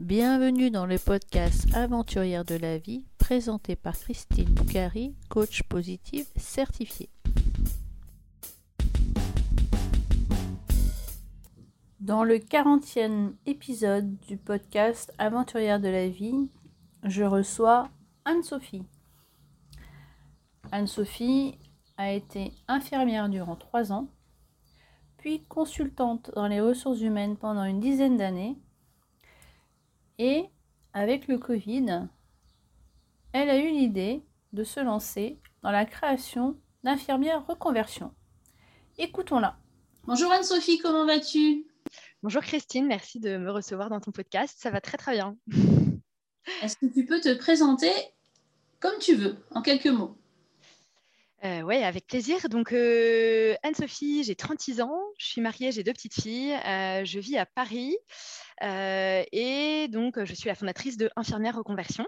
Bienvenue dans le podcast Aventurière de la vie présenté par Christine Boucari, coach positive certifiée. Dans le 40e épisode du podcast Aventurière de la vie, je reçois Anne-Sophie. Anne-Sophie a été infirmière durant trois ans, puis consultante dans les ressources humaines pendant une dizaine d'années et avec le Covid, elle a eu l'idée de se lancer dans la création d'infirmières reconversion. Écoutons-la. Bonjour Anne-Sophie, comment vas-tu? Bonjour Christine, merci de me recevoir dans ton podcast. Ça va très très bien. Est-ce que tu peux te présenter comme tu veux, en quelques mots? Euh, oui, avec plaisir. Donc, euh, Anne-Sophie, j'ai 36 ans, je suis mariée, j'ai deux petites filles, euh, je vis à Paris et donc je suis la fondatrice de Infirmière Reconversion.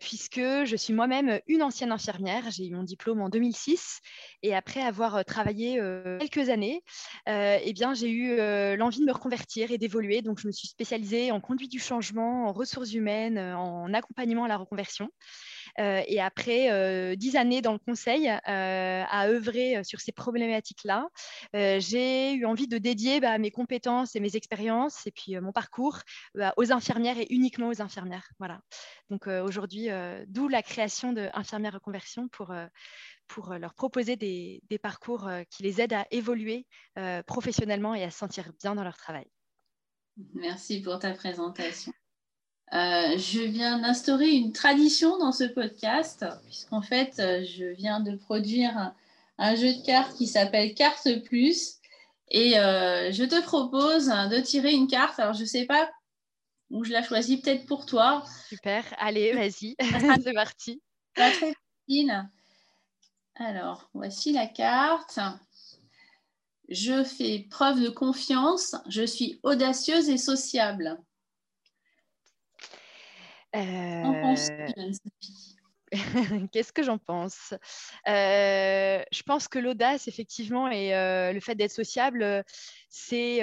puisque je suis moi-même une ancienne infirmière. J'ai eu mon diplôme en 2006 et après avoir travaillé quelques années, eh bien, j'ai eu l'envie de me reconvertir et d'évoluer. Donc, je me suis spécialisée en conduite du changement, en ressources humaines, en accompagnement à la reconversion. Euh, et après euh, dix années dans le conseil euh, à œuvrer sur ces problématiques-là, j'ai eu envie de dédier bah, mes compétences et mes expériences et puis mon parcours bah, aux infirmières et uniquement aux infirmières. Voilà. Donc aujourd'hui, d'où la création de Infirmières Reconversion pour leur proposer des, parcours qui les aident à évoluer professionnellement et à se sentir bien dans leur travail. Merci pour ta présentation. Euh, je viens d'instaurer une tradition dans ce podcast, puisqu'en fait, euh, je viens de produire un, jeu de cartes qui s'appelle Carte Plus. Et euh, je te propose de tirer une carte. Alors, je ne sais pas où je la choisis, peut-être pour toi. Super, allez, vas-y, c'est parti. Pas très facile. Alors, voici la carte. Je fais preuve de confiance. Je suis audacieuse et sociable. Euh, qu'est-ce que j'en pense? Euh, Je pense que l'audace, effectivement, et euh, le fait d'être sociable, c'est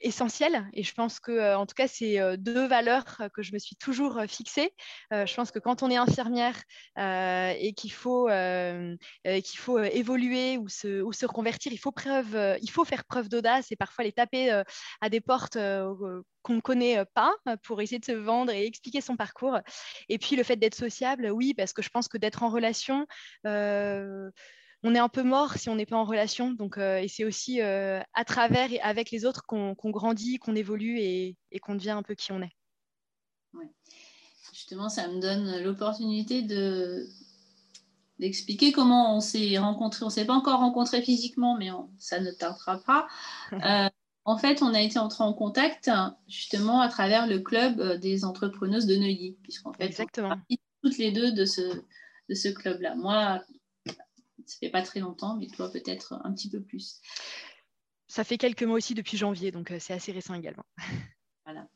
essentiel. Et je pense que, en tout cas, c'est deux valeurs que je me suis toujours fixées. je pense que quand on est infirmière et qu'il faut, qu'il faut évoluer ou se, ou se reconvertir, il faut, preuve, il faut faire preuve d'audace et parfois les taper à des portes qu'on ne connaît pas pour essayer de se vendre et expliquer son parcours. Et puis le fait d'être sociable, oui, parce que je pense que d'être en relation, on est un peu mort si on n'est pas en relation. Donc, et c'est aussi à travers et avec les autres qu'on grandit, qu'on évolue et, qu'on devient un peu qui on est. Justement, ça me donne l'opportunité de d'expliquer comment on s'est rencontrés. On ne s'est pas encore rencontrés physiquement, mais ça ne tardera pas. En fait, on a été entrés en contact justement à travers le club euh, des entrepreneuses de Neuilly, puisqu'en fait, Exactement. on toutes les deux de ce, de ce club-là. Moi, ça fait pas très longtemps, mais toi peut-être un petit peu plus. Ça fait quelques mois aussi depuis janvier, donc euh, c'est assez récent également. Voilà.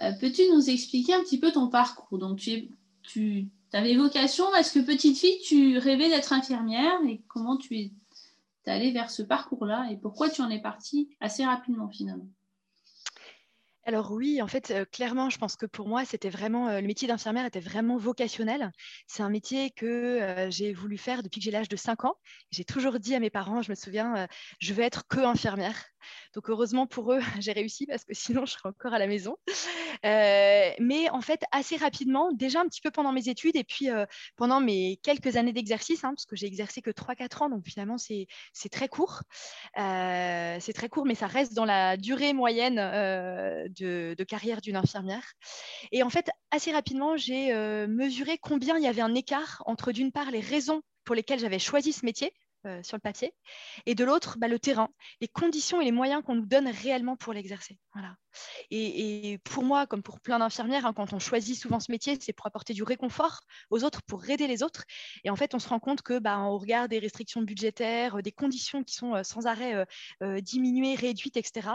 Euh, peux-tu nous expliquer un petit peu ton parcours? Donc, tu, tu avais vocation, est-ce que petite fille, tu rêvais d'être infirmière et comment tu es aller vers ce parcours-là et pourquoi tu en es partie assez rapidement finalement? Alors oui, en fait, clairement, je pense que pour moi, c'était vraiment le métier d'infirmière était vraiment vocationnel. C'est un métier que j'ai voulu faire depuis que j'ai l'âge de 5 ans. J'ai toujours dit à mes parents, je me souviens, je veux être que infirmière. Donc heureusement pour eux, j'ai réussi parce que sinon je serais encore à la maison. Euh, mais en fait, assez rapidement, déjà un petit peu pendant mes études et puis euh, pendant mes quelques années d'exercice, hein, parce que j'ai exercé que 3-4 ans, donc finalement c'est très court. Euh, c'est très court, mais ça reste dans la durée moyenne de, de, carrière d'une infirmière. Et en fait, assez rapidement, j'ai mesuré combien il y avait un écart entre d'une part les raisons pour lesquelles j'avais choisi ce métier, euh, sur le papier, et de l'autre, bah, le terrain, les conditions et les moyens qu'on nous donne réellement pour l'exercer. Et, pour moi, comme pour plein d'infirmières, hein, quand on choisit souvent ce métier, c'est pour apporter du réconfort aux autres, pour aider les autres. Et en fait, on se rend compte que, bah, au regard des restrictions budgétaires, euh, des conditions qui sont euh, sans arrêt diminuées, réduites, etc.,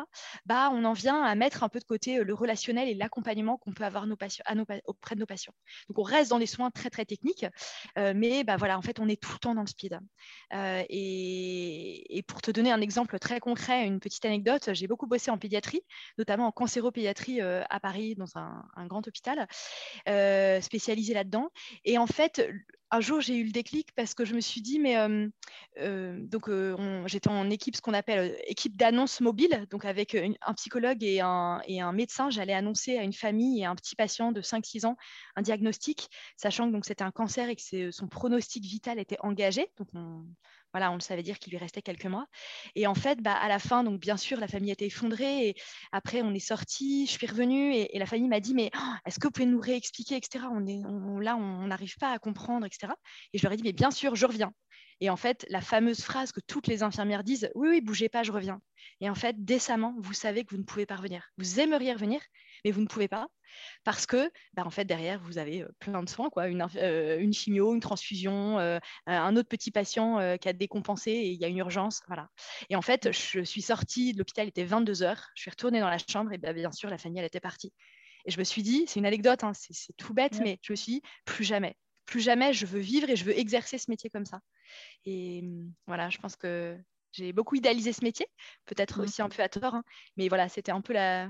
bah, on en vient à mettre un peu de côté le relationnel et l'accompagnement qu'on peut avoir à nos, auprès de nos patients. Donc, on reste dans des soins très, très techniques, mais bah, voilà, en fait, on est tout le temps dans le speed. Euh, et, pour te donner un exemple très concret, une petite anecdote, j'ai beaucoup bossé en pédiatrie. notamment en cancéropédiatrie à Paris, dans un, grand hôpital spécialisé là-dedans. Et en fait, un jour, j'ai eu le déclic parce que je me suis dit, mais donc j'étais en équipe, ce qu'on appelle équipe d'annonce mobile, donc avec un psychologue et un, et un médecin, j'allais annoncer à une famille et un petit patient de 5-6 ans un diagnostic, sachant que c'était un cancer et que son pronostic vital était engagé. Voilà, on le savait dire qu'il lui restait quelques mois. Et en fait, bah, à la fin, donc bien sûr, la famille était effondrée. Et après, on est sorti, je suis revenue et, la famille m'a dit, mais oh, est-ce que vous pouvez nous réexpliquer, etc. On est, là, on n'arrive pas à comprendre, etc. Et je leur ai dit, mais bien sûr, je reviens. Et en fait, la fameuse phrase que toutes les infirmières disent, oui, oui, bougez pas, je reviens. Et en fait, décemment, vous savez que vous ne pouvez pas revenir. Vous aimeriez revenir, mais vous ne pouvez pas parce que bah, en fait derrière vous avez euh, plein de soins quoi. Une, euh, une chimio une transfusion euh, un autre petit patient qui a décompensé et il y a une urgence voilà. Et en fait je suis sortie de l'hôpital il était 22 heures je suis retournée dans la chambre et bah, bien sûr la famille elle était partie. Et je me suis dit c'est une anecdote hein, c'est tout bête mais je me suis dit plus jamais plus jamais je veux vivre et je veux exercer ce métier comme ça. Et mmh, voilà je pense que j'ai beaucoup idéalisé ce métier, peut-être aussi un peu à tort, hein, mais voilà, c'était un peu la,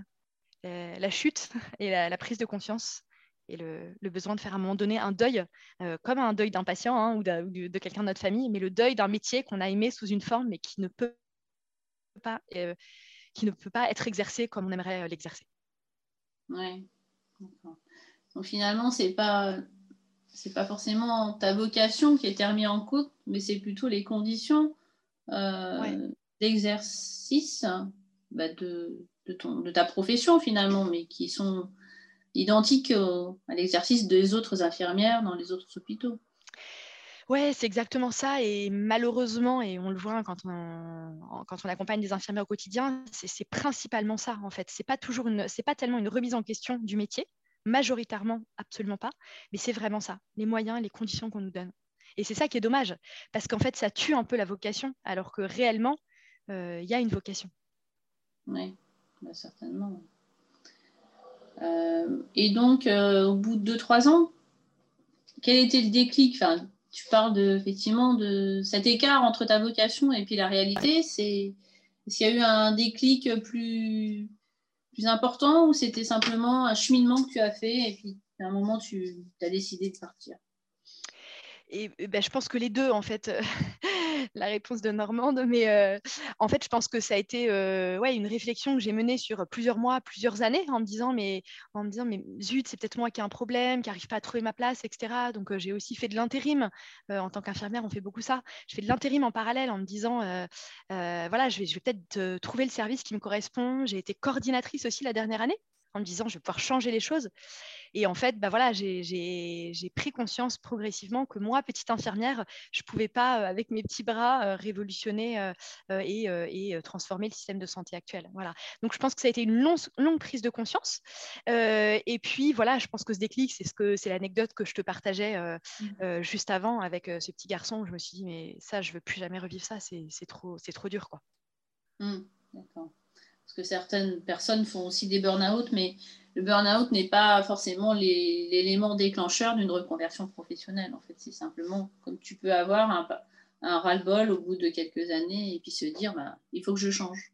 euh, la chute et la, prise de confiance et le, besoin de faire à un moment donné un deuil, euh, comme un deuil d'un patient hein, ou, de, quelqu'un de notre famille, mais le deuil d'un métier qu'on a aimé sous une forme, mais qui ne peut pas, euh, qui ne peut pas être exercé comme on aimerait l'exercer. Oui, Donc finalement, c'est pas c'est pas forcément ta vocation qui est remise en cause, mais c'est plutôt les conditions d'exercice bah, de, ta profession finalement, mais qui sont identiques à l'exercice des autres infirmières dans les autres hôpitaux. Ouais, c'est exactement ça. Et malheureusement, et on le voit quand on, quand on accompagne des infirmières au quotidien, c'est principalement ça en fait. C'est pas toujours une, c'est pas tellement une remise en question du métier, majoritairement, absolument pas, mais c'est vraiment ça, les moyens, les conditions qu'on nous donne. Et c'est ça qui est dommage, parce qu'en fait, ça tue un peu la vocation, alors que réellement, euh, il y a une vocation. Oui. Bah, certainement. Euh, et donc, euh, au bout de 2-3 ans, quel était le déclic? Enfin, Tu parles de, effectivement de cet écart entre ta vocation et puis la réalité. C'est, est-ce qu'il y a eu un déclic plus, plus important ou c'était simplement un cheminement que tu as fait et puis à un moment, tu as décidé de partir? Et, ben, je pense que les deux, en fait, la réponse de Normande, mais euh, en fait, je pense que ça a été euh, une réflexion que j'ai menée sur plusieurs mois, plusieurs années, en me disant, mais, en me disant, mais zut, c'est peut-être moi qui ai un problème, qui n'arrive pas à trouver ma place, etc. Donc, euh, j'ai aussi fait de l'intérim. en tant qu'infirmière, on fait beaucoup ça. Je fais de l'intérim en parallèle en me disant, voilà, je vais peut-être trouver le service qui me correspond. J'ai été coordinatrice aussi la dernière année en me disant je vais pouvoir changer les choses. Et en fait, bah voilà, j'ai pris conscience progressivement que moi, petite infirmière, je ne pouvais pas, euh, avec mes petits bras, euh, révolutionner euh, et, transformer le système de santé actuel. Voilà. Donc, je pense que ça a été une longue, prise de conscience. et puis, voilà, je pense que ce déclic, c'est ce que c'est l'anecdote que je te partageais mmh. juste avant avec ce petit garçon. je me suis dit, mais ça, je ne veux plus jamais revivre ça. C'est trop, trop dur, quoi. Mmh. D'accord parce que certaines personnes font aussi des burn-out, mais le burn-out n'est pas forcément l'élément déclencheur d'une reconversion professionnelle. En fait, c'est simplement comme tu peux avoir un, un ras-le-bol au bout de quelques années et puis se dire, bah, il faut que je change.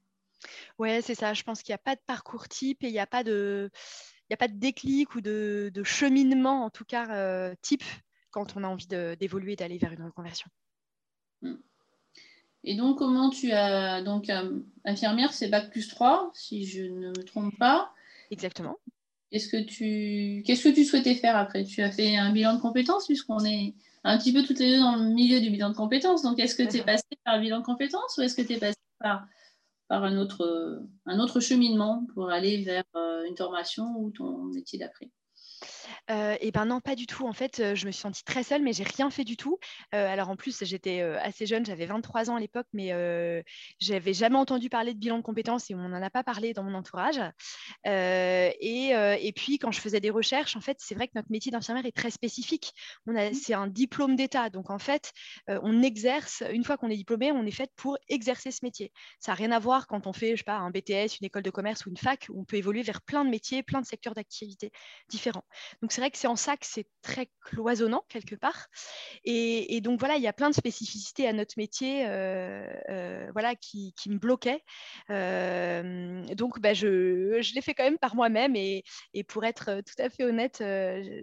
Ouais, c'est ça. Je pense qu'il n'y a pas de parcours type et il n'y a pas de, il a pas de déclic ou de, cheminement, en tout cas euh, type, quand on a envie d'évoluer, d'aller vers une reconversion. Hmm. Et donc, comment tu as. Donc, euh, infirmière, c'est bac plus 3, si je ne me trompe pas. Exactement. Qu'est-ce que tu, qu'est-ce que tu souhaitais faire après? Tu as fait un bilan de compétences, puisqu'on est un petit peu toutes les deux dans le milieu du bilan de compétences. Donc, est-ce que tu es passé par le bilan de compétences ou est-ce que tu es passé par, par un, autre, un autre cheminement pour aller vers euh, une formation ou ton métier d'après? Euh, et ben non, pas du tout. En fait, euh, je me suis sentie très seule, mais j'ai rien fait du tout. Euh, alors en plus, j'étais assez jeune, j'avais 23 ans à l'époque, mais j'avais jamais entendu parler de bilan de compétences et on n'en a pas parlé dans mon entourage. Et, puis, quand je faisais des recherches, en fait, c'est vrai que notre métier d'infirmière est très spécifique. Mmh. C'est un diplôme d'État. Donc en fait, on exerce, une fois qu'on est diplômé, on est fait pour exercer ce métier. Ça n'a rien à voir quand on fait, je sais pas, un BTS, une école de commerce ou une fac, où on peut évoluer vers plein de métiers, plein de secteurs d'activité différents. Donc c'est vrai que c'est en ça que c'est très cloisonnant quelque part. Et, donc voilà, il y a plein de spécificités à notre métier voilà, qui, me bloquaient. donc bah, je, l'ai fait quand même par moi-même. Et, pour être tout à fait honnête,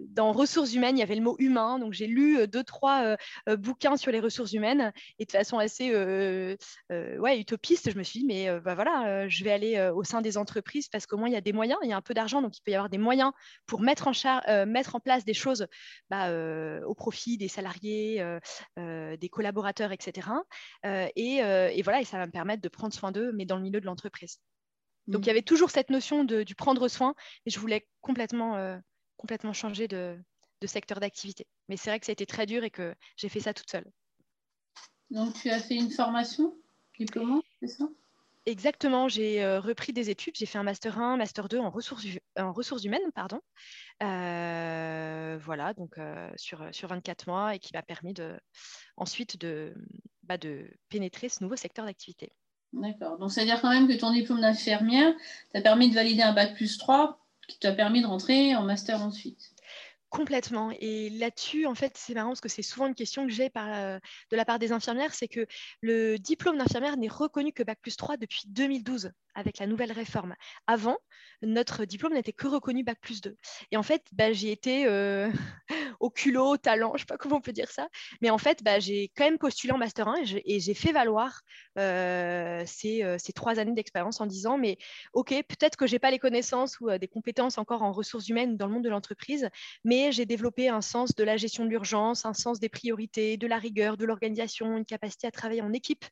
dans ressources humaines, il y avait le mot humain. Donc j'ai lu deux, trois bouquins sur les ressources humaines. Et de façon assez ouais, utopiste, je me suis dit, mais bah, voilà, je vais aller au sein des entreprises parce qu'au moins il y a des moyens, il y a un peu d'argent, donc il peut y avoir des moyens pour mettre en, euh, mettre en place des choses bah, euh, au profit des salariés, euh, des collaborateurs, etc. Et, voilà, et ça va me permettre de prendre soin d'eux, mais dans le milieu de l'entreprise. Donc il y avait toujours cette notion de, du prendre soin, et je voulais complètement, complètement changer de, de secteur d'activité. Mais c'est vrai que ça a été très dur et que j'ai fait ça toute seule. Donc tu as fait une formation diplômante, c'est ça? Exactement, j'ai euh, repris des études, j'ai fait un master 1, master 2 en ressources, en ressources humaines, pardon. Euh, voilà, donc euh, sur, sur 24 mois et qui m'a permis de, ensuite de, bah, pénétrer ce nouveau secteur d'activité. D'accord, donc c'est-à-dire quand même que ton diplôme d'infirmière t'a permis de valider un bac plus 3 qui t'a permis de rentrer en master ensuite. Complètement. Et là-dessus, en fait, c'est marrant parce que c'est souvent une question que j'ai de la part des infirmières, c'est que le diplôme d'infirmière n'est reconnu que Bac plus 3 depuis 2012 avec la nouvelle réforme. Avant, notre diplôme n'était que reconnu Bac plus 2. Et en fait, bah, j'ai été au culot, au talent, je ne sais pas comment on peut dire ça, mais en fait, bah, j'ai quand même postulé en Master 1 et j'ai fait valoir ces, ces, trois années d'expérience en disant, mais OK, peut-être que je n'ai pas les connaissances ou des compétences encore en ressources humaines dans le monde de l'entreprise, mais j'ai développé un sens de la gestion de l'urgence, un sens des priorités, de la rigueur, de l'organisation, une capacité à travailler en équipe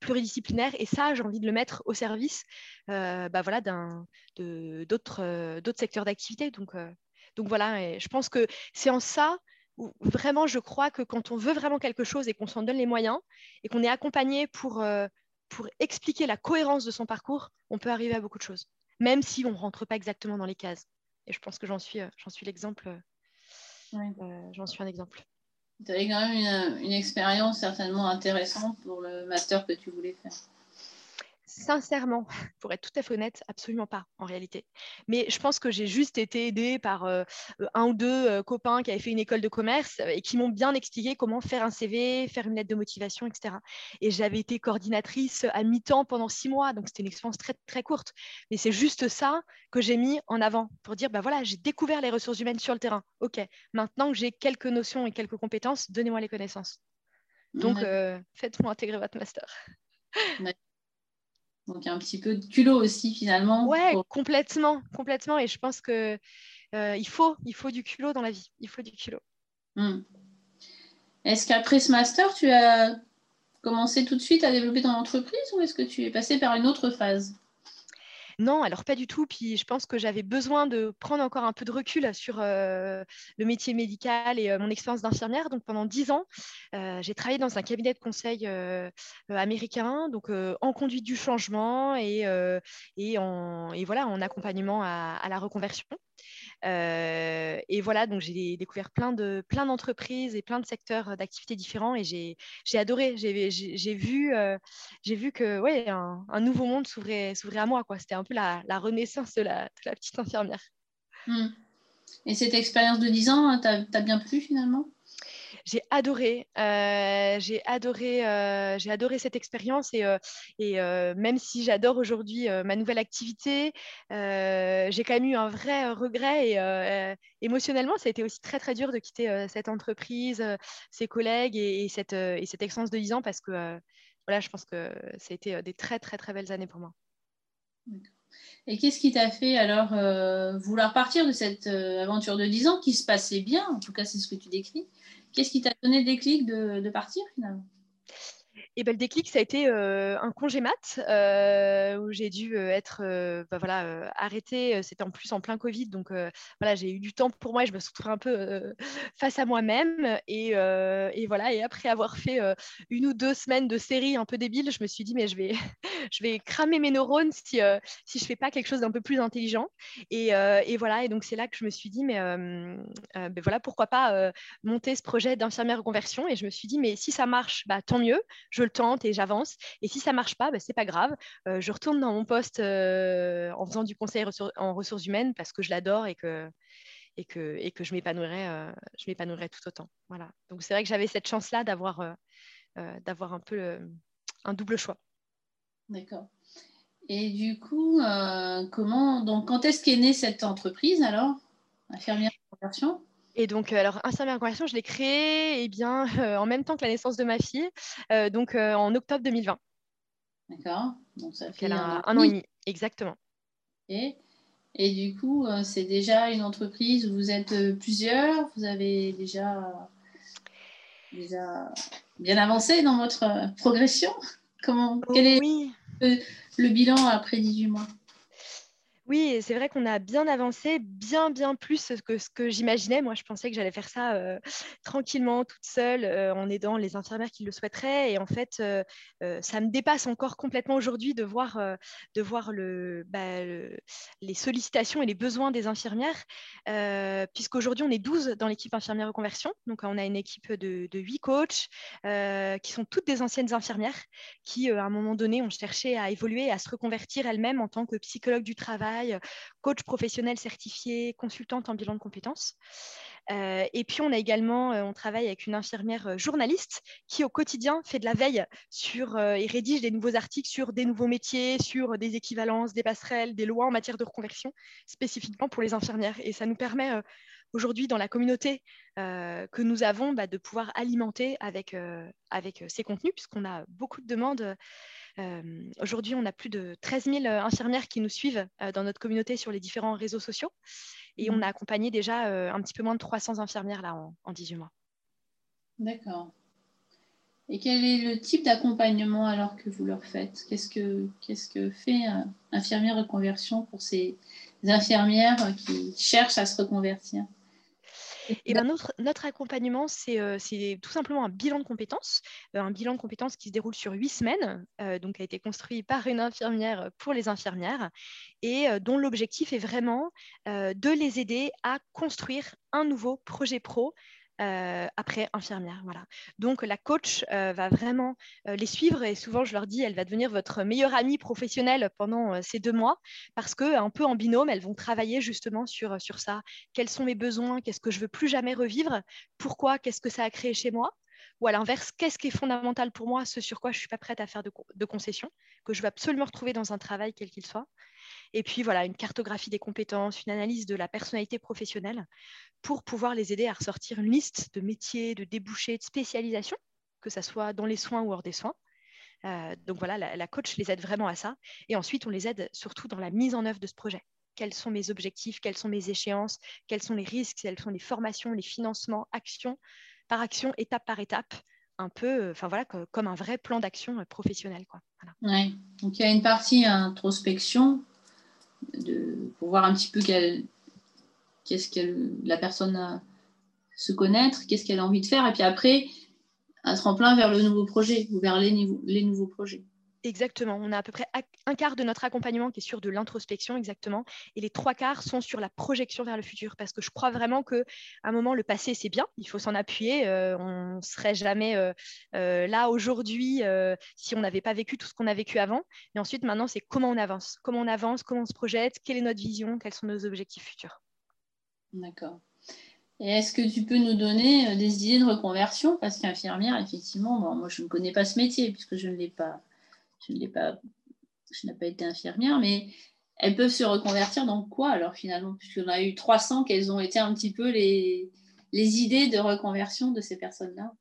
pluridisciplinaire. Et ça, j'ai envie de le mettre au service euh, bah voilà, d'autres euh, d'autres secteurs d'activité. Donc, euh, donc voilà, et je pense que c'est en ça où vraiment je crois que quand on veut vraiment quelque chose et qu'on s'en donne les moyens et qu'on est accompagné pour, pour expliquer la cohérence de son parcours, on peut arriver à beaucoup de choses, même si on ne rentre pas exactement dans les cases. Et je pense que j'en suis, j'en suis l'exemple. j'en suis un exemple. Tu avais quand même une, une expérience certainement intéressante pour le master que tu voulais faire. Sincèrement, pour être tout à fait honnête, absolument pas en réalité. Mais je pense que j'ai juste été aidée par euh, euh, un ou deux euh, copains qui avaient fait une école de commerce et qui m'ont bien expliqué comment faire un CV, faire une lettre de motivation, etc. Et j'avais été coordinatrice à mi-temps pendant six mois, donc c'était une expérience très très courte. Mais c'est juste ça que j'ai mis en avant pour dire, bah voilà, j'ai découvert les ressources humaines sur le terrain. Ok, maintenant que j'ai quelques notions et quelques compétences, donnez-moi les connaissances. Donc, faites-moi intégrer votre master. Donc un petit peu de culot aussi finalement. Ouais, complètement, complètement. Et je pense que euh, il faut, il faut du culot dans la vie. Il faut du culot. Hmm. Est-ce qu'après ce master, tu as commencé tout de suite à développer ton entreprise ou est-ce que tu es passé par une autre phase? Non, alors pas du tout. Puis je pense que j'avais besoin de prendre encore un peu de recul sur le métier médical et mon expérience d'infirmière. Donc pendant dix ans, j'ai travaillé dans un cabinet de conseil américain, donc en conduite du changement et, en, voilà, en accompagnement à la reconversion. Euh, et voilà, donc j'ai découvert plein de plein d'entreprises et plein de secteurs d'activités différents et j'ai adoré. J'ai vu, euh, j'ai vu que ouais, un, nouveau monde s'ouvrait à moi. C'était un peu la, renaissance de la, petite infirmière. Hmm. Et cette expérience de 10 ans, t'as bien plu finalement? J'ai adoré, euh, j'ai adoré, euh, j'ai adoré cette expérience et, euh, même si j'adore aujourd'hui ma nouvelle activité, j'ai quand même eu un vrai regret et émotionnellement, ça a été aussi très très dur de quitter cette entreprise, ses collègues et, cette, et cette expérience de 10 ans parce que voilà, je pense que ça a été des très très très belles années pour moi. Et qu'est-ce qui t'a fait alors vouloir partir de cette aventure de 10 ans qui se passait bien, en tout cas c'est ce que tu décris, Qu'est-ce qui t'a donné le déclic de, partir finalement? Et ben, le déclic, ça a été euh, un congé mat euh, où j'ai dû euh, être bah, voilà, arrêtée. C'était en plus en plein Covid. Donc voilà, j'ai eu du temps pour moi et je me suis retrouvée un peu face à moi-même. Et, et, voilà, et après avoir fait une ou deux semaines de série un peu débile, je me suis dit, mais je vais, je vais cramer mes neurones si, si je fais pas quelque chose d'un peu plus intelligent. Et, et, voilà, et donc c'est là que je me suis dit, mais ben, voilà, pourquoi pas monter ce projet d'infirmière reconversion. Et je me suis dit, mais si ça marche, bah, tant mieux. Le tente et j'avance. Et si ça marche pas, bah, c'est pas grave. Euh, je retourne dans mon poste euh, en faisant du conseil en ressources humaines parce que je l'adore et que, et que, et que je m'épanouirais m'épanouirais tout autant. Voilà. Donc c'est vrai que j'avais cette chance-là d'avoir d'avoir un peu un double choix. D'accord. Et du coup, comment donc quand est-ce qu'est née cette entreprise alors, infirmière conversion? Et donc, alors, Infirmière Conversion, je l'ai créée eh bien, en même temps que la naissance de ma fille, donc en octobre 2020. D'accord. Donc, ça fait un, an et demi, exactement. Et, et du coup, c'est déjà une entreprise où vous êtes plusieurs, vous avez déjà, déjà bien avancé dans votre progression? Comment, Quel est le, le bilan après 18 mois? Oui, c'est vrai qu'on a bien avancé, bien, bien plus que ce que j'imaginais. Moi, je pensais que j'allais faire ça tranquillement, toute seule, en aidant les infirmières qui le souhaiteraient. Et en fait, ça me dépasse encore complètement aujourd'hui de voir, bah, le, les sollicitations et les besoins des infirmières, puisqu'aujourd'hui, on est 12 dans l'équipe infirmière reconversion. Donc, on a une équipe de, de 8 coachs qui sont toutes des anciennes infirmières qui, à un moment donné, ont cherché à évoluer, à se reconvertir elles-mêmes en tant que psychologue du travail coach professionnel certifié, consultante en bilan de compétences. Euh, et puis, on a également, euh, on travaille avec une infirmière euh, journaliste qui, au quotidien, fait de la veille sur, et rédige des nouveaux articles sur des nouveaux métiers, sur des équivalences, des passerelles, des lois en matière de reconversion, spécifiquement pour les infirmières. Et ça nous permet aujourd'hui, dans la communauté que nous avons, bah, de pouvoir alimenter avec, avec ces contenus, puisqu'on a beaucoup de demandes Aujourd'hui, on a plus de 13 000 infirmières qui nous suivent dans notre communauté sur les différents réseaux sociaux. Et on mmh. a accompagné déjà un petit peu moins de 300 infirmières là en, 18 mois. D'accord. Et quel est le type d'accompagnement alors que vous leur faites? Qu'est-ce que, qu'est-ce que fait Infirmière Reconversion pour ces infirmières qui cherchent à se reconvertir? Et ben notre, notre accompagnement, c'est tout simplement un bilan de compétences, un bilan de compétences qui se déroule sur huit semaines, donc a été construit par une infirmière pour les infirmières, et dont l'objectif est vraiment de les aider à construire un nouveau projet pro euh, après infirmière. Voilà. Donc la coach euh, va vraiment euh, les suivre et souvent je leur dis elle va devenir votre meilleure amie professionnelle pendant ces deux mois parce que un peu en binôme elles vont travailler justement sur, ça. Quels sont mes besoins? Qu'est-ce que je veux plus jamais revivre? Pourquoi? Qu'est-ce que ça a créé chez moi? Ou à l'inverse, qu'est-ce qui est fondamental pour moi, ce sur quoi je ne suis pas prête à faire de, de concessions, que je veux absolument retrouver dans un travail quel qu'il soit. Et puis voilà, une cartographie des compétences, une analyse de la personnalité professionnelle pour pouvoir les aider à ressortir une liste de métiers, de débouchés, de spécialisation, que ce soit dans les soins ou hors des soins. Euh, donc voilà, la, coach les aide vraiment à ça. Et ensuite, on les aide surtout dans la mise en œuvre de ce projet. Quels sont mes objectifs, quelles sont mes échéances, quels sont les risques, quelles sont les formations, les financements, action par action, étape par étape, un peu, enfin voilà, comme un vrai plan d'action euh, professionnel. Quoi. Donc il y a une partie introspection pour voir un petit peu qu'est-ce que la personne a, se connaître, qu'est-ce qu'elle a envie de faire, et puis après, un tremplin vers le nouveau projet ou vers les nouveaux projets. Exactement. On a à peu près un quart de notre accompagnement qui est sur de l'introspection, exactement. Et les trois quarts sont sur la projection vers le futur. Parce que je crois vraiment qu'à un moment, le passé, c'est bien. Il faut s'en appuyer. Euh, on ne serait jamais euh, euh, là aujourd'hui si on n'avait pas vécu tout ce qu'on a vécu avant. Et ensuite, maintenant, c'est comment on avance. Comment on avance, comment on se projette, quelle est notre vision, quels sont nos objectifs futurs. D'accord. Et est-ce que tu peux nous donner des idées de reconversion? Parce qu'infirmière, effectivement, moi, je ne connais pas ce métier puisque je ne l'ai pas je n'ai pas, été infirmière, mais elles peuvent se reconvertir dans quoi alors finalement? Puisqu'on a eu 300, quelles ont été un petit peu les, les idées de reconversion de ces personnes-là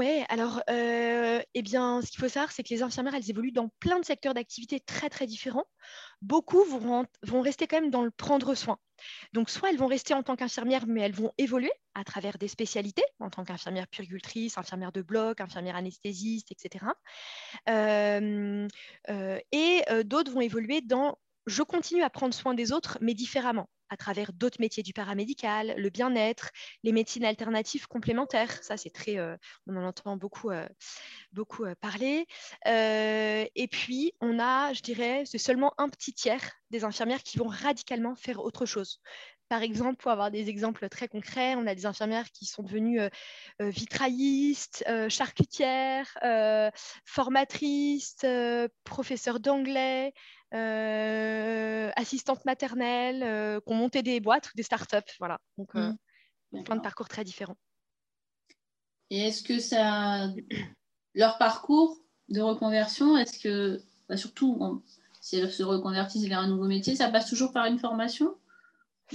oui, alors, euh, eh bien, ce qu'il faut savoir, c'est que les infirmières, elles évoluent dans plein de secteurs d'activité très, très différents. Beaucoup vont, rester quand même dans le prendre soin. Donc, soit elles vont rester en tant qu'infirmières, mais elles vont évoluer à travers des spécialités, en tant qu'infirmière puricultrice, infirmière de bloc, infirmière anesthésiste, etc. Euh, euh, et d'autres vont évoluer dans je continue à prendre soin des autres, mais différemment à travers d'autres métiers du paramédical, le bien-être, les médecines alternatives complémentaires. Ça, c'est très, euh, on en entend beaucoup, euh, beaucoup euh, parler. et puis, on a, je dirais, c'est seulement un petit tiers des infirmières qui vont radicalement faire autre chose. Par exemple, pour avoir des exemples très concrets, on a des infirmières qui sont devenues vitraillistes, charcutières, formatrices, professeurs d'anglais, euh, assistantes maternelles, qui ont monté des boîtes ou des startups. Voilà. Donc, mmh. plein de parcours très différents. Et est-ce que ça, leur parcours de reconversion, est-ce que, bah, surtout si elles se reconvertissent vers un nouveau métier, ça passe toujours par une formation?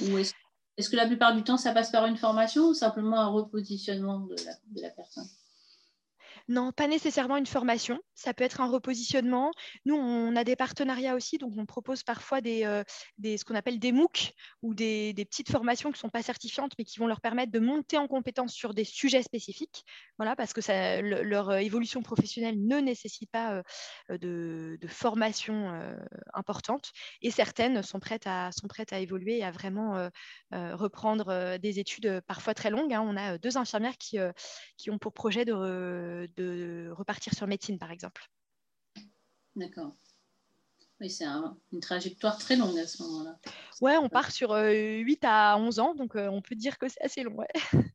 Ou est-ce que la plupart du temps, ça passe par une formation ou simplement un repositionnement de la personne? Non, pas nécessairement une formation. Ça peut être un repositionnement. Nous, on a des partenariats aussi, donc on propose parfois des, euh, ce qu'on appelle des MOOC ou des, petites formations qui ne sont pas certifiantes, mais qui vont leur permettre de monter en compétence sur des sujets spécifiques. Voilà, parce que leur euh, évolution professionnelle ne nécessite pas euh, de, formation importante. Et certaines sont prêtes à, sont prêtes à évoluer et à vraiment reprendre des études parfois très longues. Hein. On a deux infirmières qui, qui ont pour projet de de repartir sur médecine, par exemple. D'accord. Oui, c'est une trajectoire très longue à ce moment-là. Ouais, on part sur 8 euh, à 11 ans, donc euh, on peut dire que c'est assez long. Ouais.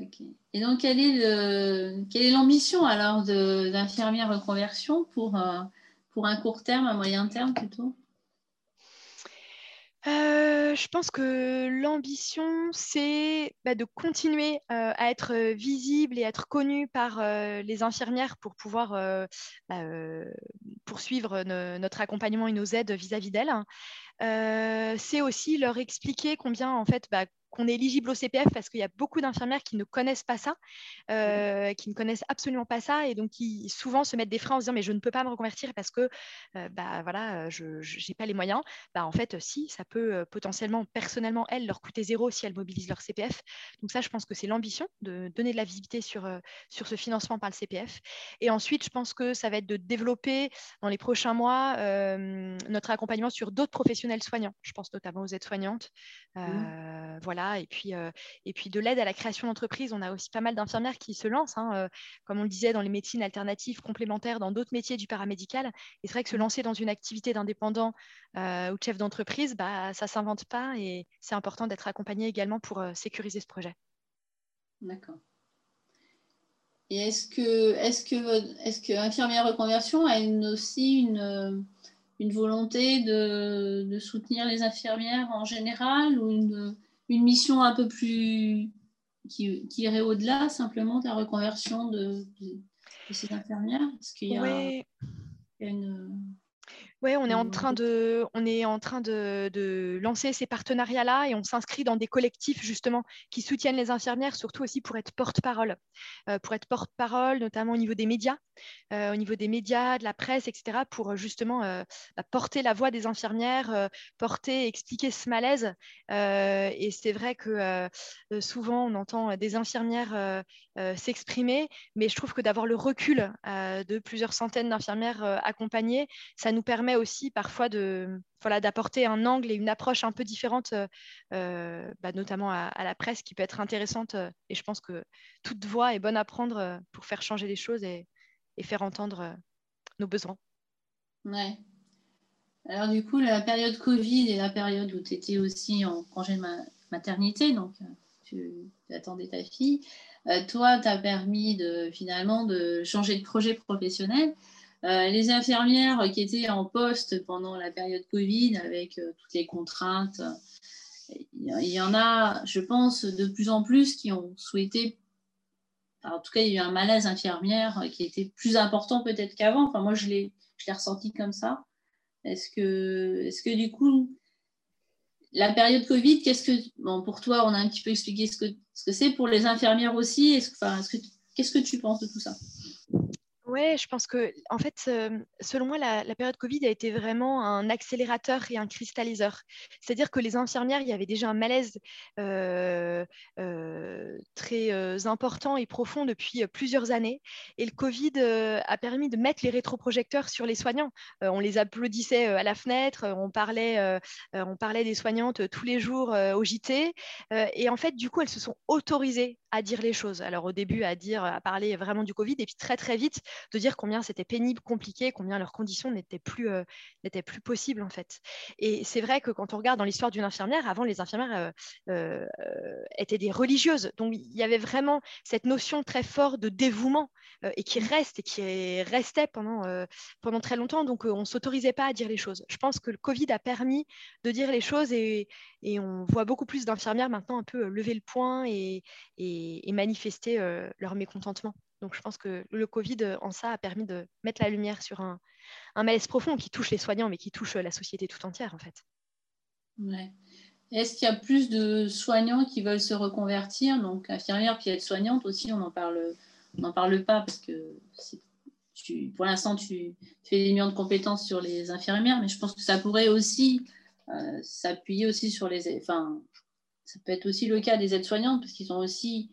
ok. Et donc, quelle est l'ambition alors d'infirmière reconversion pour, euh, pour un court terme, un moyen terme plutôt? Euh, je pense que l'ambition, c'est bah, de continuer euh, à être euh, visible et être connue par les infirmières pour pouvoir bah, poursuivre notre accompagnement et nos aides vis-à-vis d'elles. c'est aussi leur expliquer combien, en fait, bah, qu'on est éligible au CPF parce qu'il y a beaucoup d'infirmières qui ne connaissent pas ça, euh, qui ne connaissent absolument pas ça et donc qui souvent se mettent des freins en se disant mais je ne peux pas me reconvertir parce que euh, bah, voilà, je n'ai pas les moyens. Bah, en fait, si, ça peut euh, potentiellement, personnellement, elles, leur coûter zéro si elles mobilisent leur CPF. Donc ça, je pense que c'est l'ambition de donner de la visibilité sur, sur ce financement par le CPF. Et ensuite, je pense que ça va être de développer dans les prochains mois notre accompagnement sur d'autres professionnels soignants. Je pense notamment aux aides-soignantes. Mmh. Voilà et puis, et puis de l'aide à la création d'entreprise, on a aussi pas mal d'infirmières qui se lancent, hein, comme on le disait, dans les médecines alternatives complémentaires, dans d'autres métiers du paramédical. Et c'est vrai que se mmh. lancer dans une activité d'indépendant ou de chef d'entreprise, bah, ça ne s'invente pas et c'est important d'être accompagné également pour sécuriser ce projet. D'accord. Et est-ce que, est-ce que, est-ce que infirmière reconversion a une, aussi une, une volonté de, de, soutenir les infirmières en général ou une, une mission un peu plus qui, irait au-delà simplement de la reconversion de, ces infirmières? Est-ce qu'il y a, une oui, on est en train de, on est en train de, lancer ces partenariats-là et on s'inscrit dans des collectifs justement qui soutiennent les infirmières, surtout aussi pour être porte-parole, euh, pour être porte-parole, notamment au niveau des médias, euh, au niveau des médias, de la presse, etc., pour justement euh, bah, porter la voix des infirmières, porter, expliquer ce malaise. et c'est vrai que souvent on entend des infirmières s'exprimer, mais je trouve que d'avoir le recul de plusieurs centaines d'infirmières accompagnées, ça nous permet aussi parfois de voilà d'apporter un angle et une approche un peu différente, euh, euh, bah, notamment à, la presse, qui peut être intéressante. Euh, et je pense que toute voix est bonne à prendre pour faire changer les choses et, faire entendre nos besoins. Ouais. Alors du coup, la période Covid et la période où tu étais aussi en congé de maternité, donc tu, attendais ta fille, toi, tu as permis de finalement de changer de projet professionnel. Euh, les infirmières qui étaient en poste pendant la période Covid avec euh, toutes les contraintes, il y en a, je pense, de plus en plus qui ont souhaité. en tout cas, il y a eu un malaise infirmière qui était plus important peut-être qu'avant. Enfin, moi, je l'ai, ressenti comme ça. Est-ce que, est que du coup, la période Covid, qu'est-ce que, bon, pour toi, on a un petit peu expliqué ce que, ce que c'est pour les infirmières aussi. Est-ce, enfin, qu'est-ce que tu penses de tout ça? Oui, je pense que, en fait, selon moi, la, période Covid a été vraiment un accélérateur et un cristalliseur. C'est-à-dire que les infirmières, il y avait déjà un malaise euh, euh, très important et profond depuis plusieurs années. Et le Covid a permis de mettre les rétroprojecteurs sur les soignants. on les applaudissait à la fenêtre, on parlait, on parlait des soignantes tous les jours au JT. et en fait, du coup, elles se sont autorisées à dire les choses. Alors au début, à dire, à parler vraiment du Covid, et puis très très vite de dire combien c'était pénible, compliqué, combien leurs conditions n'étaient plus, euh, plus possibles en fait. Et c'est vrai que quand on regarde dans l'histoire d'une infirmière, avant les infirmières euh, euh, étaient des religieuses, donc il y avait vraiment cette notion très forte de dévouement et qui reste et qui restait pendant, pendant très longtemps. Donc on s'autorisait pas à dire les choses. Je pense que le Covid a permis de dire les choses et, et on voit beaucoup plus d'infirmières maintenant un peu lever le poing et, manifester euh, leur mécontentement. Donc je pense que le Covid euh, en ça a permis de mettre la lumière sur un, malaise profond qui touche les soignants, mais qui touche euh, la société tout entière en fait. Ouais. Est-ce qu'il y a plus de soignants qui veulent se reconvertir? Donc infirmière puis être soignante aussi, on n'en parle, parle pas parce que pour l'instant tu, fais des millions de compétences sur les infirmières, mais je pense que ça pourrait aussi s'appuyer aussi sur les, enfin ça peut être aussi le cas des aides-soignantes parce qu'ils ont aussi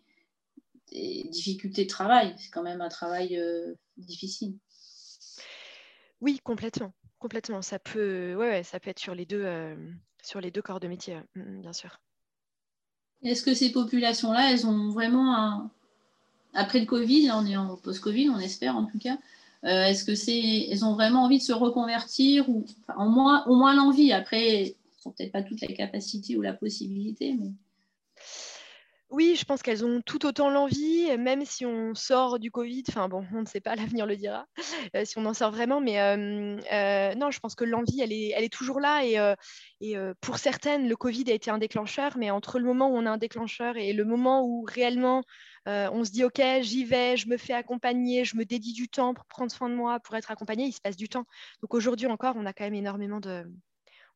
des difficultés de travail. C'est quand même un travail euh, difficile. Oui, complètement. Complètement. Ça peut, ouais, ça peut être sur les deux, euh, sur les deux corps de métier, mm, mm, bien sûr. Est-ce que ces populations-là, elles ont vraiment un... Après le Covid, on est en post-Covid, on espère en tout cas. Euh, est-ce que c'est, elles ont vraiment envie de se reconvertir ou enfin, au moins, au moins l'envie? Après, n'ont peut-être pas toute la capacité ou la possibilité. Oui, je pense qu'elles ont tout autant l'envie, même si on sort du Covid. Enfin bon, on ne sait pas, l'avenir le dira, euh, si on en sort vraiment. Mais euh, non, je pense que l'envie, elle est, elle est toujours là. Et pour certaines, le Covid a été un déclencheur. Mais entre le moment où on a un déclencheur et le moment où réellement on se dit, OK, j'y vais, je me fais accompagner, je me dédie du temps pour prendre soin de moi, pour être accompagnée, il se passe du temps. Donc aujourd'hui encore, on a quand même énormément de,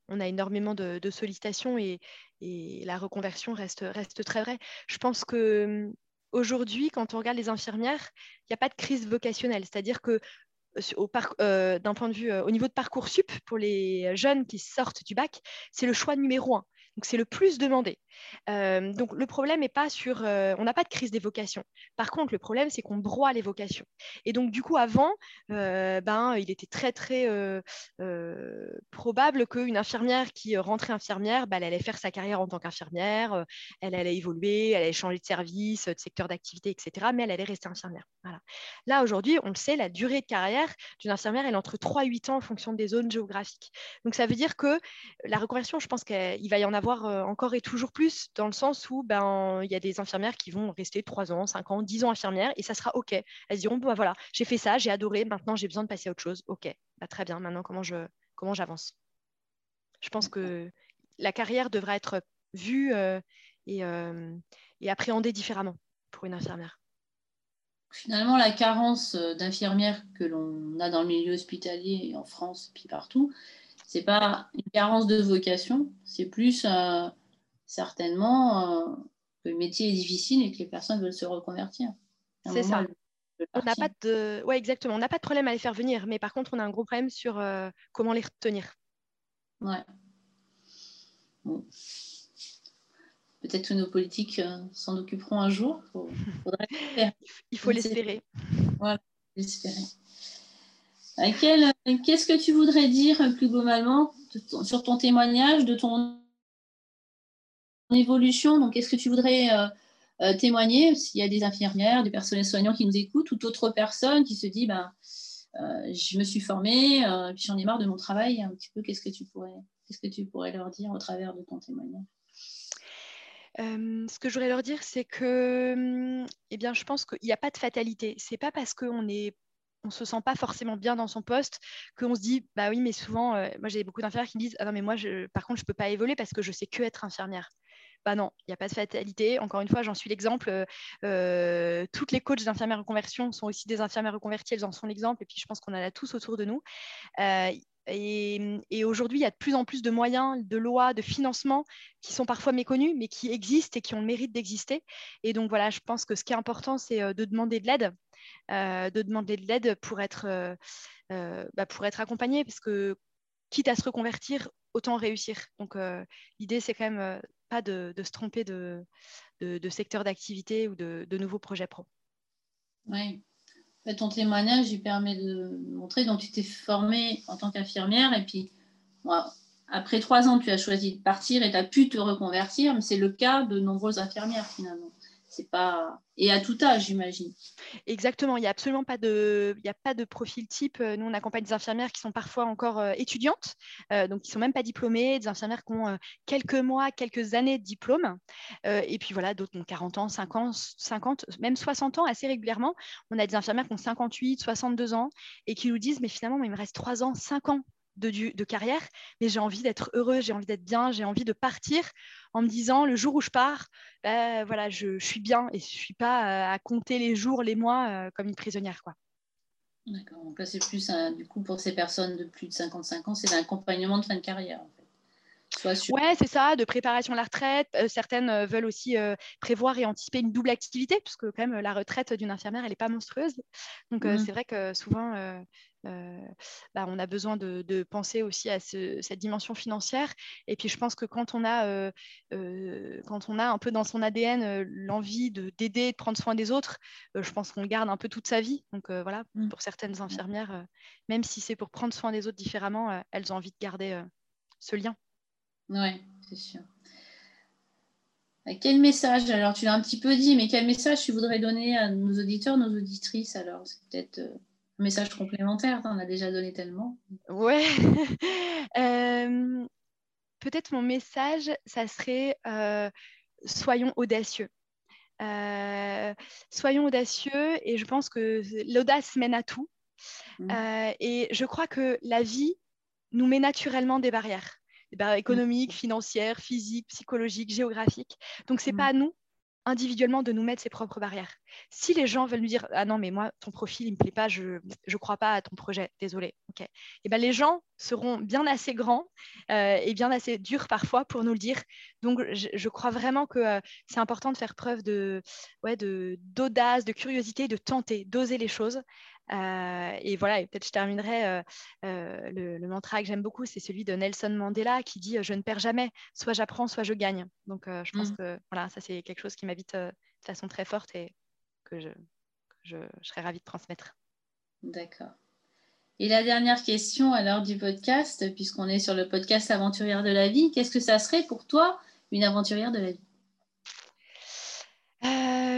on a énormément de, sollicitations et, la reconversion reste, reste très vraie. Je pense que aujourd'hui, quand on regarde les infirmières, il n'y a pas de crise vocationnelle. C'est-à-dire que d'un point de vue au niveau de parcours sup pour les jeunes qui sortent du bac, c'est le choix numéro un. Donc c'est le plus demandé. Euh, donc le problème n'est pas sur, euh, on n'a pas de crise des vocations. Par contre, le problème c'est qu'on broie les vocations. Et donc du coup avant, euh, ben il était très très probable qu'une infirmière qui rentrait infirmière, ben, elle allait faire sa carrière en tant qu'infirmière, elle allait évoluer, elle allait changer de service, de secteur d'activité, etc. Mais elle allait rester infirmière. Là aujourd'hui, on le sait, la durée de carrière d'une infirmière elle est entre 3 et 8 ans en fonction des zones géographiques. Donc ça veut dire que la reconversion, je pense qu'il va y en avoir encore et toujours plus dans le sens où ben, il y a des infirmières qui vont rester 3 ans, 5 ans, 10 ans infirmières et ça sera OK. Elles diront, bah, voilà, j'ai fait ça, j'ai adoré, maintenant j'ai besoin de passer à autre chose. OK, bah, très bien, maintenant comment je comment j'avance? Je pense que la carrière devra être vue euh, et, euh, et appréhendée différemment pour une infirmière. Finalement, la carence euh, d'infirmières que l'on a dans le milieu hospitalier en France et puis partout, c'est pas une carence de vocation, c'est plus certainement euh, que le métier est difficile et que les personnes veulent se reconvertir. C'est ça. On n'a pas de, ouais, exactement. On n'a pas de problème à les faire venir, mais par contre, on a un gros problème sur euh, comment les retenir. Ouais. Peut-être que nos politiques euh, s'en occuperont un jour. Il faut l'espérer. Voilà, l'espérer. Qu'est-ce que tu voudrais dire plus globalement sur ton témoignage, de ton évolution? Donc, est-ce que tu voudrais euh, euh, témoigner? S'il y a des infirmières, des personnels soignants qui nous écoutent ou d'autres personnes qui se disent ben, euh, je me suis formée, puis j'en ai marre de mon travail un petit peu. Qu'est-ce que tu pourrais, qu'est-ce que tu pourrais leur dire au travers de ton témoignage? Ce que j'aurais leur dire, c'est que, hum, eh bien, je pense qu'il n'y a pas de fatalité. C'est pas parce qu'on est on se sent pas forcément bien dans son poste, qu'on se dit bah oui mais souvent moi j'ai beaucoup d'infirmières qui me disent ah non mais moi je, par contre je peux pas évoluer parce que je sais que être infirmière bah non, il n'y a pas de fatalité. Encore une fois, j'en suis l'exemple. Euh, euh, toutes les coachs d'infirmières reconversion sont aussi des infirmières reconverties, elles en sont l'exemple. Et puis, je pense qu'on en a tous autour de nous. Euh, et, aujourd'hui, il y a de plus en plus de moyens, de lois, de financement qui sont parfois méconnus, mais qui existent et qui ont le mérite d'exister. Et donc voilà, je pense que ce qui est important, c'est de demander de l'aide, de demander de l'aide pour être, bah, pour être accompagné, parce que quitte à se reconvertir, autant réussir. Donc l'idée, c'est quand même pas de, se tromper de, secteur d'activité ou de, nouveaux projets pro. Oui. ton témoignage, il permet de montrer. Donc, tu t'es formée en tant qu'infirmière et puis, après trois ans, tu as choisi de partir et tu as pu te reconvertir. Mais c'est le cas de nombreuses infirmières finalement. Et à tout âge, j'imagine. Exactement. Il n'y a absolument pas de, de profil type. Nous, on accompagne des infirmières qui sont parfois encore euh, étudiantes, euh, donc qui sont même pas diplômées, des infirmières qui ont euh, quelques mois, quelques années de diplôme, et puis voilà, d'autres ont 40 ans, 50, 50, même 60 ans assez régulièrement. On a des infirmières qui ont 58, 62 ans et qui nous disent, mais finalement, il me reste 3 ans, 5 ans de, carrière, mais j'ai envie d'être heureux, j'ai envie d'être bien, j'ai envie de partir en me disant le jour où je pars, bah, voilà, je, suis bien et je ne suis pas euh, à compter les jours, les mois euh, comme une prisonnière. quoi. D'accord, donc là c'est plus du coup pour ces personnes de plus de 55 ans, c'est l'accompagnement de fin de carrière. Ouais, c'est ça, de préparation à la retraite. Euh, certaines veulent aussi prévoir et anticiper une double activité, puisque quand même la retraite d'une infirmière, elle n'est pas monstrueuse. Donc mmh. c'est vrai que souvent, euh, bah, on a besoin de, penser aussi à cette dimension financière. Et puis, je pense que quand on a, euh, euh, quand on a un peu dans son ADN l'envie d'aider, de, prendre soin des autres, je pense qu'on le garde un peu toute sa vie. Donc, voilà, mmh. pour certaines infirmières, même si c'est pour prendre soin des autres différemment, elles ont envie de garder ce lien. Oui, c'est sûr. Quel message, alors tu l'as un petit peu dit, mais quel message tu voudrais donner à nos auditeurs, nos auditrices Alors, c'est peut-être message complémentaire, en as déjà donné tellement. Ouais. Euh, peut-être mon message, ça serait euh, soyons audacieux. Euh, soyons audacieux et je pense que l'audace mène à tout. Mmh. et je crois que la vie nous met naturellement des barrières, des barrières économiques, mmh. financières, physiques, psychologiques, géographiques. Donc c'est n'est mmh. pas à nous individuellement de nous mettre ses propres barrières. Si les gens veulent nous dire ah non mais moi ton profil il me plaît pas, je je crois pas à ton projet, désolé, ok. Et eh ben les gens seront bien assez grands euh, et bien assez durs parfois pour nous le dire. Donc je, crois vraiment que euh, c'est important de faire preuve de ouais de d'audace, de curiosité, de tenter, d'oser les choses. Euh, et voilà, et peut-être je terminerai euh, euh, le, mantra que j'aime beaucoup, c'est celui de Nelson Mandela qui dit Je ne perds jamais, soit j'apprends, soit je gagne. Donc je pense mmh. que voilà, ça c'est quelque chose qui m'habite de façon très forte et que je, je, serais ravie de transmettre. D'accord. Et la dernière question à l'heure du podcast, puisqu'on est sur le podcast Aventurière de la vie, qu'est-ce que ça serait pour toi une aventurière de la vie?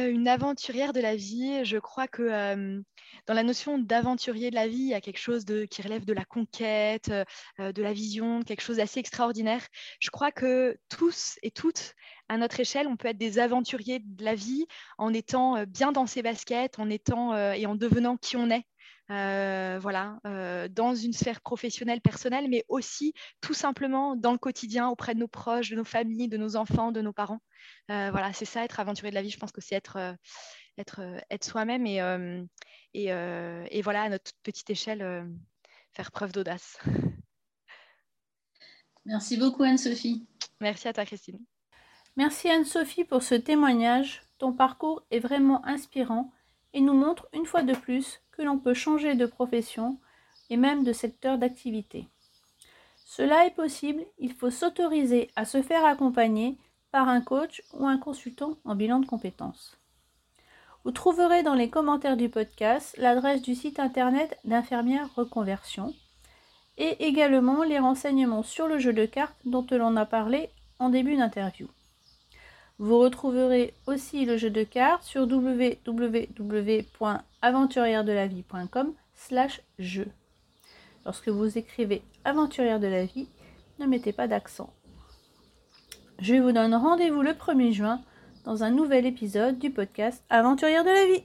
Une aventurière de la vie, je crois que dans la notion d'aventurier de la vie, il y a quelque chose qui relève de la conquête, euh, de la vision, quelque chose d'assez extraordinaire. Je crois que tous et toutes, à notre échelle, on peut être des aventuriers de la vie en étant euh, bien dans ses baskets, en étant euh, et en devenant qui on est. voilà, dans une sphère professionnelle, personnelle, mais aussi tout simplement dans le quotidien auprès de nos proches, de nos familles, de nos enfants, de nos parents. voilà, c'est ça, être aventurier de la vie. Je pense que c'est être, être, être soi-même et, euh, et, voilà, à notre petite échelle, euh, faire preuve d'audace. Merci beaucoup Anne-Sophie. Merci à toi Christine. Merci Anne-Sophie pour ce témoignage. Ton parcours est vraiment inspirant et nous montre une fois de plus que l'on peut changer de profession et même de secteur d'activité. Cela est possible, il faut s'autoriser à se faire accompagner par un coach ou un consultant en bilan de compétences. Vous trouverez dans les commentaires du podcast l'adresse du site internet d'infirmière reconversion et également les renseignements sur le jeu de cartes dont l'on a parlé en début d'interview. Vous retrouverez aussi le jeu de cartes sur www.aventurièredelavie.com slash jeu. Lorsque vous écrivez aventurière de la vie, ne mettez pas d'accent. Je vous donne rendez-vous le 1er juin dans un nouvel épisode du podcast Aventurière de la vie.